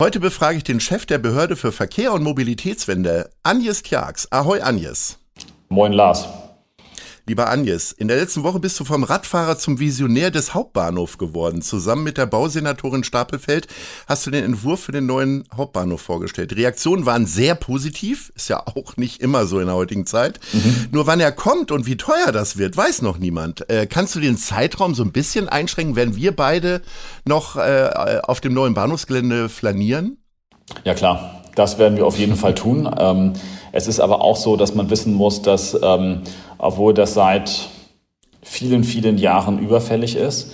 Heute befrage ich den Chef der Behörde für Verkehr und Mobilitätswende, Agnes Tjax. Ahoi, Agnes. Moin, Lars. Lieber Agnes, in der letzten Woche bist du vom Radfahrer zum Visionär des Hauptbahnhofs geworden. Zusammen mit der Bausenatorin Stapelfeld hast du den Entwurf für den neuen Hauptbahnhof vorgestellt. Die Reaktionen waren sehr positiv, ist ja auch nicht immer so in der heutigen Zeit. Mhm. Nur wann er kommt und wie teuer das wird, weiß noch niemand. Äh, kannst du den Zeitraum so ein bisschen einschränken? Werden wir beide noch äh, auf dem neuen Bahnhofsgelände flanieren? Ja klar, das werden wir auf jeden Fall tun. Ähm, es ist aber auch so, dass man wissen muss, dass ähm, obwohl das seit vielen, vielen Jahren überfällig ist,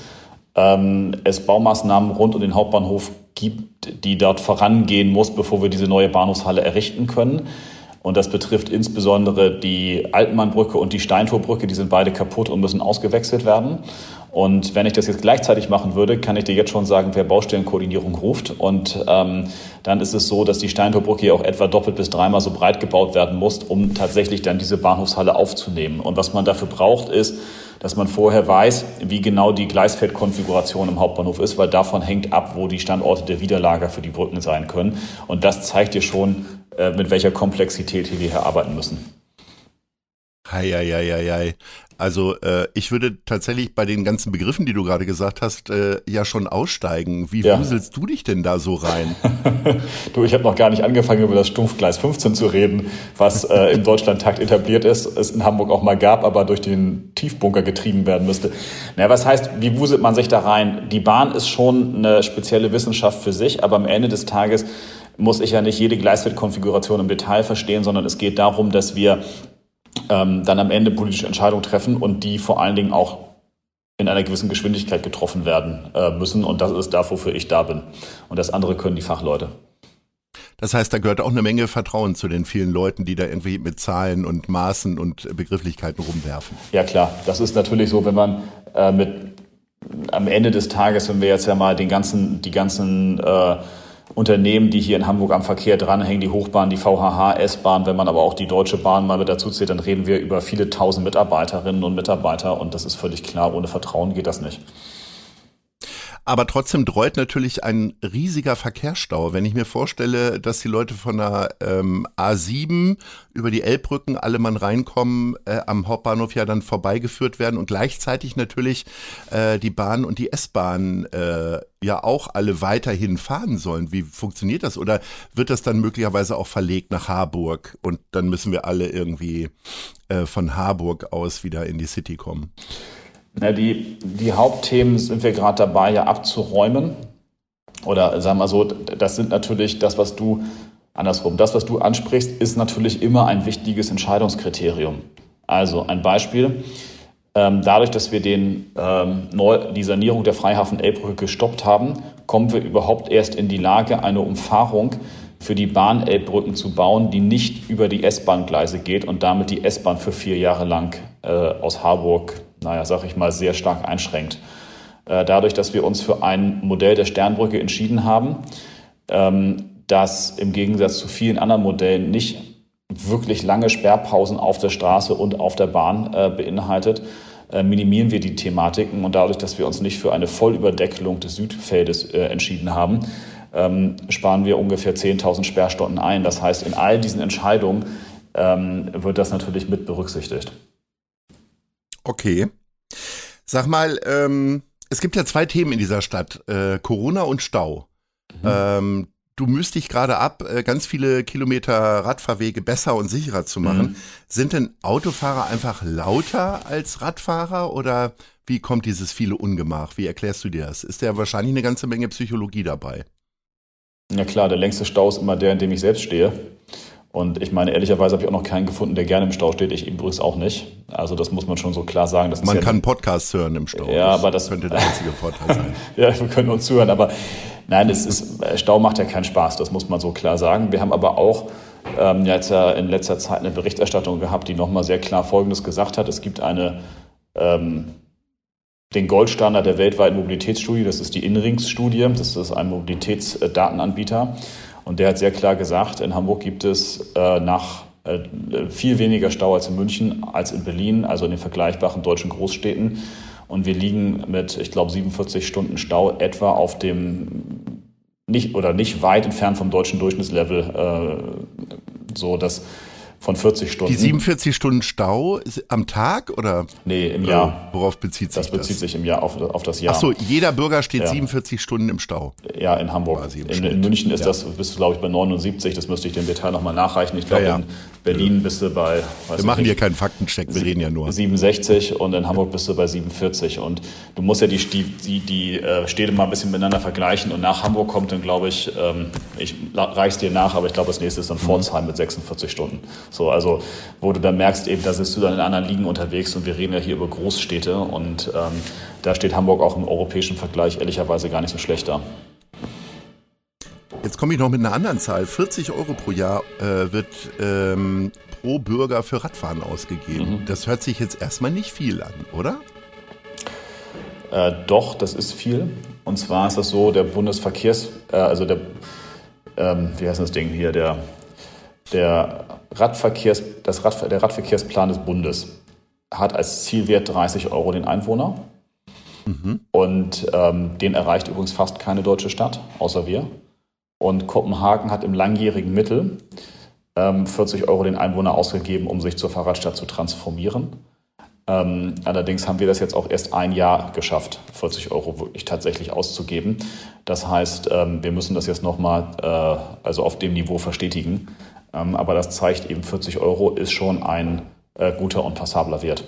ähm, es Baumaßnahmen rund um den Hauptbahnhof gibt, die dort vorangehen muss, bevor wir diese neue Bahnhofshalle errichten können. Und das betrifft insbesondere die Altenmannbrücke und die Steintorbrücke. Die sind beide kaputt und müssen ausgewechselt werden. Und wenn ich das jetzt gleichzeitig machen würde, kann ich dir jetzt schon sagen, wer Baustellenkoordinierung ruft. Und ähm, dann ist es so, dass die Steintorbrücke hier auch etwa doppelt bis dreimal so breit gebaut werden muss, um tatsächlich dann diese Bahnhofshalle aufzunehmen. Und was man dafür braucht, ist, dass man vorher weiß, wie genau die Gleisfeldkonfiguration im Hauptbahnhof ist, weil davon hängt ab, wo die Standorte der Widerlager für die Brücken sein können. Und das zeigt dir schon, äh, mit welcher Komplexität wir hier arbeiten müssen. Hei, hei, hei, hei. Also äh, ich würde tatsächlich bei den ganzen Begriffen, die du gerade gesagt hast, äh, ja schon aussteigen. Wie ja. wuselst du dich denn da so rein? du, ich habe noch gar nicht angefangen, über das Stumpfgleis 15 zu reden, was äh, im Deutschlandtakt etabliert ist, es in Hamburg auch mal gab, aber durch den Tiefbunker getrieben werden müsste. Na, was heißt, wie wuselt man sich da rein? Die Bahn ist schon eine spezielle Wissenschaft für sich, aber am Ende des Tages muss ich ja nicht jede Gleisfeldkonfiguration im Detail verstehen, sondern es geht darum, dass wir ähm, dann am Ende politische Entscheidungen treffen und die vor allen Dingen auch in einer gewissen Geschwindigkeit getroffen werden äh, müssen. Und das ist da, wofür ich da bin. Und das andere können die Fachleute. Das heißt, da gehört auch eine Menge Vertrauen zu den vielen Leuten, die da irgendwie mit Zahlen und Maßen und Begrifflichkeiten rumwerfen. Ja klar, das ist natürlich so, wenn man äh, mit am Ende des Tages, wenn wir jetzt ja mal den ganzen, die ganzen äh, Unternehmen, die hier in Hamburg am Verkehr dranhängen, die Hochbahn, die VHH, S-Bahn, wenn man aber auch die Deutsche Bahn mal mit dazu zählt, dann reden wir über viele tausend Mitarbeiterinnen und Mitarbeiter und das ist völlig klar, ohne Vertrauen geht das nicht. Aber trotzdem dreut natürlich ein riesiger Verkehrsstau. Wenn ich mir vorstelle, dass die Leute von der ähm, A7 über die Elbbrücken alle Mann reinkommen, äh, am Hauptbahnhof ja dann vorbeigeführt werden und gleichzeitig natürlich äh, die Bahn und die S-Bahn äh, ja auch alle weiterhin fahren sollen. Wie funktioniert das? Oder wird das dann möglicherweise auch verlegt nach Harburg und dann müssen wir alle irgendwie äh, von Harburg aus wieder in die City kommen? Na, die, die Hauptthemen sind wir gerade dabei, ja abzuräumen. Oder sagen wir so, das sind natürlich das, was du, andersrum, das, was du ansprichst, ist natürlich immer ein wichtiges Entscheidungskriterium. Also ein Beispiel. Ähm, dadurch, dass wir den, ähm, die Sanierung der Freihafen-Elbbrücke gestoppt haben, kommen wir überhaupt erst in die Lage, eine Umfahrung für die Bahn-Elbbrücken zu bauen, die nicht über die S-Bahn-Gleise geht und damit die S-Bahn für vier Jahre lang äh, aus Harburg naja, sag ich mal, sehr stark einschränkt. Äh, dadurch, dass wir uns für ein Modell der Sternbrücke entschieden haben, ähm, das im Gegensatz zu vielen anderen Modellen nicht wirklich lange Sperrpausen auf der Straße und auf der Bahn äh, beinhaltet, äh, minimieren wir die Thematiken und dadurch, dass wir uns nicht für eine Vollüberdeckelung des Südfeldes entschieden haben, ähm, sparen wir ungefähr 10.000 Sperrstunden ein. Das heißt, in all diesen Entscheidungen ähm, wird das natürlich mit berücksichtigt. Okay. Sag mal, ähm, Es gibt ja zwei Themen in dieser Stadt, äh, Corona und Stau. Mhm. Ähm, du müsst dich gerade ab, äh, ganz viele Kilometer Radfahrwege besser und sicherer zu machen. Mhm. Sind denn Autofahrer einfach lauter als Radfahrer oder wie kommt dieses viele Ungemach? Wie erklärst du dir das? Ist ja wahrscheinlich eine ganze Menge Psychologie dabei. Ja klar, der längste Stau ist immer der, in dem ich selbst stehe. Und ich meine, ehrlicherweise habe ich auch noch keinen gefunden, der gerne im Stau steht. Ich übrigens auch nicht. Also das muss man schon so klar sagen. man ja kann Podcasts hören im Stau. Ja, das aber das könnte der einzige Vorteil sein. ja, wir können uns zuhören. Aber nein, es ist, Stau macht ja keinen Spaß. Das muss man so klar sagen. Wir haben aber auch ähm, jetzt ja in letzter Zeit eine Berichterstattung gehabt, die nochmal sehr klar Folgendes gesagt hat. Es gibt eine ähm, den Goldstandard der weltweiten Mobilitätsstudie, das ist die INRINGS-Studie, das ist ein Mobilitätsdatenanbieter. Und der hat sehr klar gesagt, in Hamburg gibt es äh, nach äh, viel weniger Stau als in München, als in Berlin, also in den vergleichbaren deutschen Großstädten. Und wir liegen mit, ich glaube, 47 Stunden Stau etwa auf dem nicht oder nicht weit entfernt vom deutschen Durchschnittslevel, äh, so dass von 40 Stunden. Die 47 Stunden Stau am Tag oder? Nee, im Jahr. Worauf bezieht sich das? Das bezieht sich im Jahr auf, auf das Jahr. Ach so, jeder Bürger steht ja. 47 Stunden im Stau. Ja, in Hamburg. In, in, München ist ja. das, bist du glaube ich bei 79, das müsste ich dem Detail nochmal nachreichen. Ich glaube, ja, in Berlin bist du bei. Wir machen hier keinen Faktencheck, wir reden ja nur. 67 und in Hamburg bist du bei 47. Und du musst ja die, die, die, die äh, Städte mal ein bisschen miteinander vergleichen. Und nach Hamburg kommt dann, glaube ich, ähm, ich reich's dir nach, aber ich glaube, das nächste ist dann mhm. Pforzheim mit 46 Stunden. So, also, wo du dann merkst, eben, da bist du dann in anderen Ligen unterwegs und wir reden ja hier über Großstädte und ähm, da steht Hamburg auch im europäischen Vergleich ehrlicherweise gar nicht so schlecht da. Jetzt komme ich noch mit einer anderen Zahl. 40 Euro pro Jahr äh, wird ähm, pro Bürger für Radfahren ausgegeben. Mhm. Das hört sich jetzt erstmal nicht viel an, oder? Äh, doch, das ist viel. Und zwar ist das so, der Bundesverkehrs, äh, also der, ähm, wie heißt das Ding hier, der, der Radverkehrs, das Rad, der Radverkehrsplan des Bundes hat als Zielwert 30 Euro den Einwohner. Mhm. Und ähm, den erreicht übrigens fast keine deutsche Stadt, außer wir. Und Kopenhagen hat im langjährigen Mittel ähm, 40 Euro den Einwohner ausgegeben, um sich zur Fahrradstadt zu transformieren. Ähm, allerdings haben wir das jetzt auch erst ein Jahr geschafft, 40 Euro wirklich tatsächlich auszugeben. Das heißt, ähm, wir müssen das jetzt nochmal äh, also auf dem Niveau verstetigen. Ähm, aber das zeigt eben, 40 Euro ist schon ein äh, guter und passabler Wert.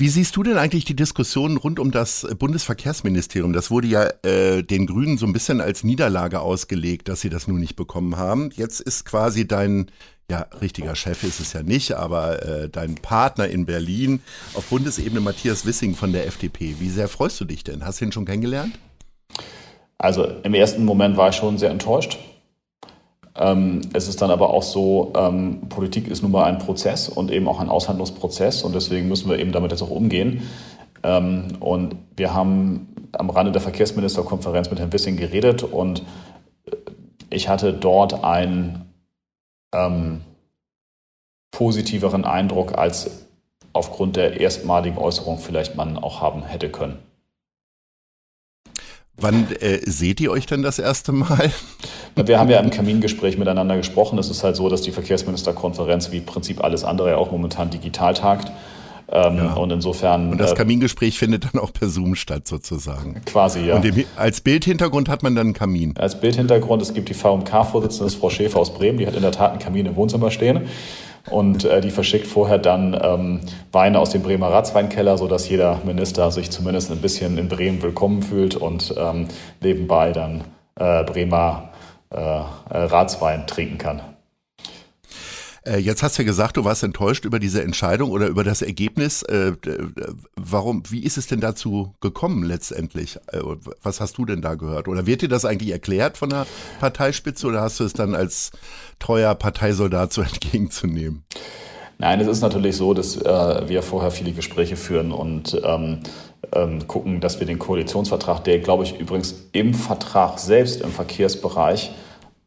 Wie siehst du denn eigentlich die Diskussion rund um das Bundesverkehrsministerium? Das wurde ja äh, den Grünen so ein bisschen als Niederlage ausgelegt, dass sie das nun nicht bekommen haben. Jetzt ist quasi dein, ja, richtiger Chef ist es ja nicht, aber äh, dein Partner in Berlin auf Bundesebene Matthias Wissing von der FDP. Wie sehr freust du dich denn? Hast du ihn schon kennengelernt? Also im ersten Moment war ich schon sehr enttäuscht. Ähm, es ist dann aber auch so, ähm, Politik ist nun mal ein Prozess und eben auch ein Aushandlungsprozess und deswegen müssen wir eben damit jetzt auch umgehen. Ähm, und wir haben am Rande der Verkehrsministerkonferenz mit Herrn Wissing geredet und äh, ich hatte dort einen ähm, positiveren Eindruck, als aufgrund der erstmaligen Äußerung vielleicht man auch haben hätte können. Wann äh, seht ihr euch denn das erste Mal? Wir haben ja im Kamingespräch miteinander gesprochen. Es ist halt so, dass die Verkehrsministerkonferenz wie im Prinzip alles andere ja auch momentan digital tagt. Ähm, ja. Und insofern. Und das äh, Kamingespräch findet dann auch per Zoom statt, sozusagen. Quasi, ja. Und dem, als Bildhintergrund hat man dann einen Kamin. Als Bildhintergrund, es gibt die VMK-Vorsitzende, Frau Schäfer aus Bremen, die hat in der Tat einen Kamin im Wohnzimmer stehen und äh, die verschickt vorher dann ähm, Weine aus dem Bremer Ratsweinkeller, sodass jeder Minister sich zumindest ein bisschen in Bremen willkommen fühlt und ähm, nebenbei dann äh, Bremer äh, äh Ratswein trinken kann. Äh, jetzt hast du ja gesagt, du warst enttäuscht über diese Entscheidung oder über das Ergebnis. Äh, warum, wie ist es denn dazu gekommen letztendlich? Was hast du denn da gehört? Oder wird dir das eigentlich erklärt von der Parteispitze oder hast du es dann als treuer Parteisoldat so entgegenzunehmen? Nein, es ist natürlich so, dass äh, wir vorher viele Gespräche führen und ähm, ähm, gucken, dass wir den Koalitionsvertrag, der, glaube ich, übrigens im Vertrag selbst im Verkehrsbereich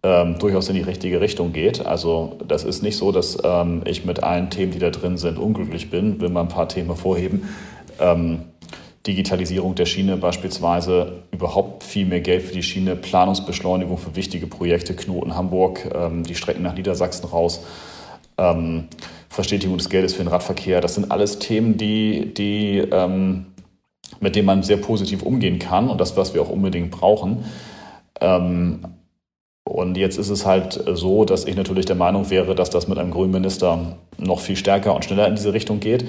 ähm, durchaus in die richtige Richtung geht. Also das ist nicht so, dass ähm, ich mit allen Themen, die da drin sind, unglücklich bin. Will mal ein paar Themen hervorheben. Ähm, Digitalisierung der Schiene beispielsweise, überhaupt viel mehr Geld für die Schiene, Planungsbeschleunigung für wichtige Projekte, Knoten Hamburg, ähm, die Strecken nach Niedersachsen raus, ähm, Verstetigung des Geldes für den Radverkehr. Das sind alles Themen, die, die ähm, mit dem man sehr positiv umgehen kann und das, was wir auch unbedingt brauchen. Ähm, und jetzt ist es halt so, dass ich natürlich der Meinung wäre, dass das mit einem grünen Minister noch viel stärker und schneller in diese Richtung geht.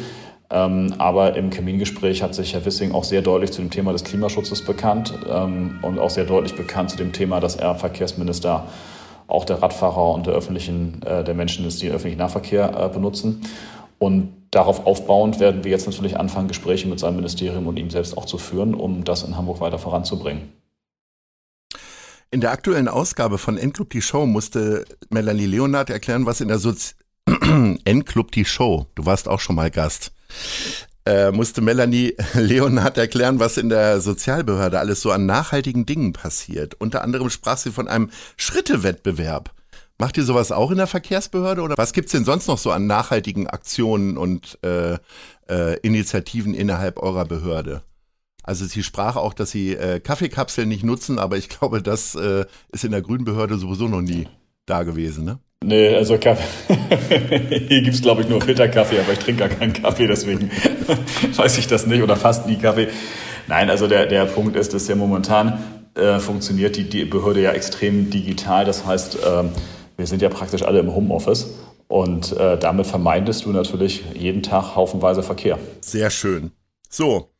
Ähm, aber im Kamingespräch hat sich Herr Wissing auch sehr deutlich zu dem Thema des Klimaschutzes bekannt ähm, und auch sehr deutlich bekannt zu dem Thema, dass er Verkehrsminister auch der Radfahrer und der öffentlichen, äh, der Menschen ist, die den öffentlichen Nahverkehr äh, benutzen. Und darauf aufbauend werden wir jetzt natürlich anfangen, Gespräche mit seinem Ministerium und ihm selbst auch zu führen, um das in Hamburg weiter voranzubringen. In der aktuellen Ausgabe von N-Club die Show musste Melanie Leonard erklären, was in der Sozi N-Club die Show, du warst auch schon mal Gast, äh, musste Melanie Leonard erklären, was in der Sozialbehörde alles so an nachhaltigen Dingen passiert. Unter anderem sprach sie von einem Schrittewettbewerb. Macht ihr sowas auch in der Verkehrsbehörde oder was gibt's denn sonst noch so an nachhaltigen Aktionen und äh, äh, Initiativen innerhalb eurer Behörde? Also sie sprach auch, dass sie äh, Kaffeekapseln nicht nutzen, aber ich glaube, das äh, ist in der Grünen Behörde sowieso noch nie da gewesen, ne? Nee, also Kaffee. Hier gibt's glaube ich, nur Filterkaffee, aber ich trinke gar keinen Kaffee, deswegen weiß ich das nicht oder fast nie Kaffee. Nein, also der, der Punkt ist, dass ja momentan äh, funktioniert die, die Behörde ja extrem digital. Das heißt, äh, wir sind ja praktisch alle im Homeoffice und äh, damit vermeidest du natürlich jeden Tag haufenweise Verkehr. Sehr schön. So,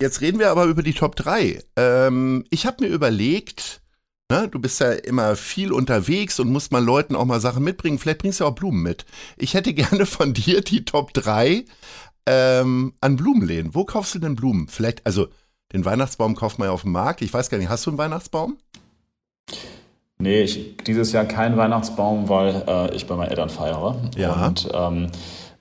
jetzt reden wir aber über die Top 3. Ähm, ich habe mir überlegt, ne, du bist ja immer viel unterwegs und musst mal Leuten auch mal Sachen mitbringen. Vielleicht bringst du auch Blumen mit. Ich hätte gerne von dir die Top 3 ähm, an Blumenläden. Wo kaufst du denn Blumen? Vielleicht, also den Weihnachtsbaum kauft man ja auf dem Markt. Ich weiß gar nicht, hast du einen Weihnachtsbaum? Nee, ich, dieses Jahr kein Weihnachtsbaum, weil äh, ich bei meinen Eltern feiere. Ja. Und ähm,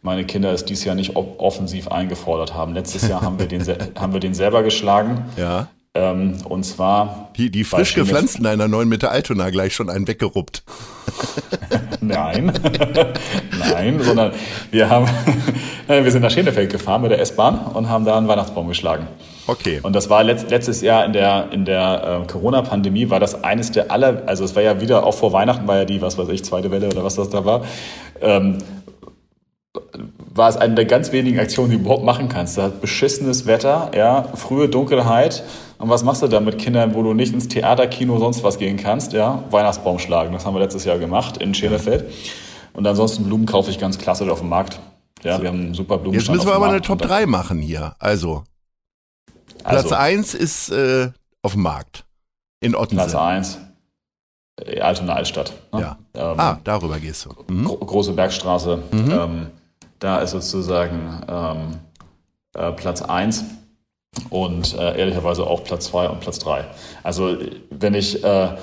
meine Kinder es dieses Jahr nicht offensiv eingefordert haben. Letztes Jahr haben wir den, haben wir den selber geschlagen. Ja. Ähm, und zwar. Die, die frisch gepflanzten einer neuen Mitte Altona gleich schon einen weggeruppt. Nein, nein, sondern wir haben, wir sind nach Schenefeld gefahren mit der S-Bahn und haben da einen Weihnachtsbaum geschlagen. Okay. Und das war letzt, letztes Jahr in der, in der äh, Corona-Pandemie, war das eines der aller, also es war ja wieder, auch vor Weihnachten war ja die, was weiß ich, zweite Welle oder was das da war, ähm, war es eine der ganz wenigen Aktionen, die du überhaupt machen kannst. Da hat beschissenes Wetter, ja, frühe Dunkelheit. Und was machst du da mit Kindern, wo du nicht ins Theater, Kino, sonst was gehen kannst? Ja, Weihnachtsbaum schlagen. Das haben wir letztes Jahr gemacht in Schenefeld. Und ansonsten Blumen kaufe ich ganz klassisch auf dem Markt. Ja, so. wir haben super Blumen. Jetzt müssen wir aber eine Top 3 machen hier. Also, Platz also, 1 ist äh, auf dem Markt. In Ottensen. Platz 1. Äh, Altona Altstadt. Ne? Ja. Ähm, ah, darüber gehst du. Mhm. Große Bergstraße. Mhm. Ähm, da ist sozusagen ähm, äh, Platz 1 und äh, ehrlicherweise auch Platz 2 und Platz 3. Also wenn ich, äh,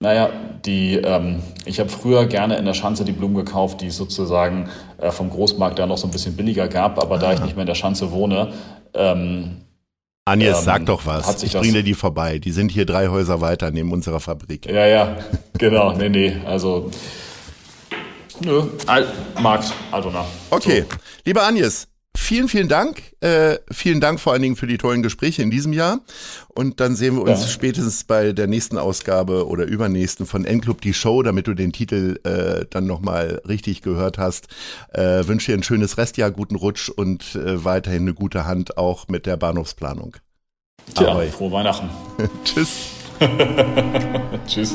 naja, die, ähm, ich habe früher gerne in der Schanze die Blumen gekauft, die es sozusagen äh, vom Großmarkt da noch so ein bisschen billiger gab, aber ah. da ich nicht mehr in der Schanze wohne, ähm, Agnes, ähm, sag doch was. Ich bringe dir die vorbei. Die sind hier drei Häuser weiter neben unserer Fabrik. Ja, ja, genau. Nee, nee. Also, nö. Al Markt, Altona. Okay. So. Lieber Agnes, vielen, vielen Dank. Äh, vielen Dank vor allen Dingen für die tollen Gespräche in diesem Jahr. Und dann sehen wir uns ja. spätestens bei der nächsten Ausgabe oder übernächsten von N-Club die Show, damit du den Titel äh, dann nochmal richtig gehört hast. Äh, wünsche dir ein schönes Restjahr, guten Rutsch und äh, weiterhin eine gute Hand auch mit der Bahnhofsplanung. Tja, Ahoi. frohe Weihnachten. Tschüss. Tschüss.